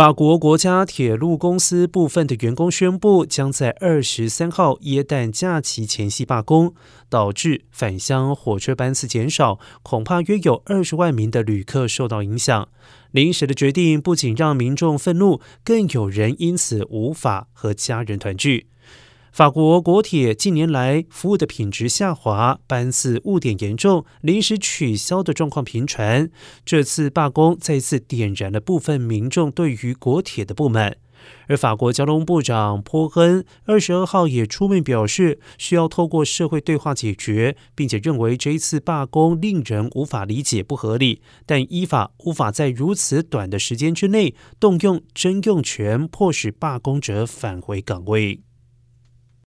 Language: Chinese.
法国国家铁路公司部分的员工宣布，将在二十三号耶诞假期前夕罢工，导致返乡火车班次减少，恐怕约有二十万名的旅客受到影响。临时的决定不仅让民众愤怒，更有人因此无法和家人团聚。法国国铁近年来服务的品质下滑，班次误点严重，临时取消的状况频传。这次罢工再次点燃了部分民众对于国铁的不满。而法国交通部长波恩二十二号也出面表示，需要透过社会对话解决，并且认为这一次罢工令人无法理解、不合理，但依法无法在如此短的时间之内动用征用权，迫使罢工者返回岗位。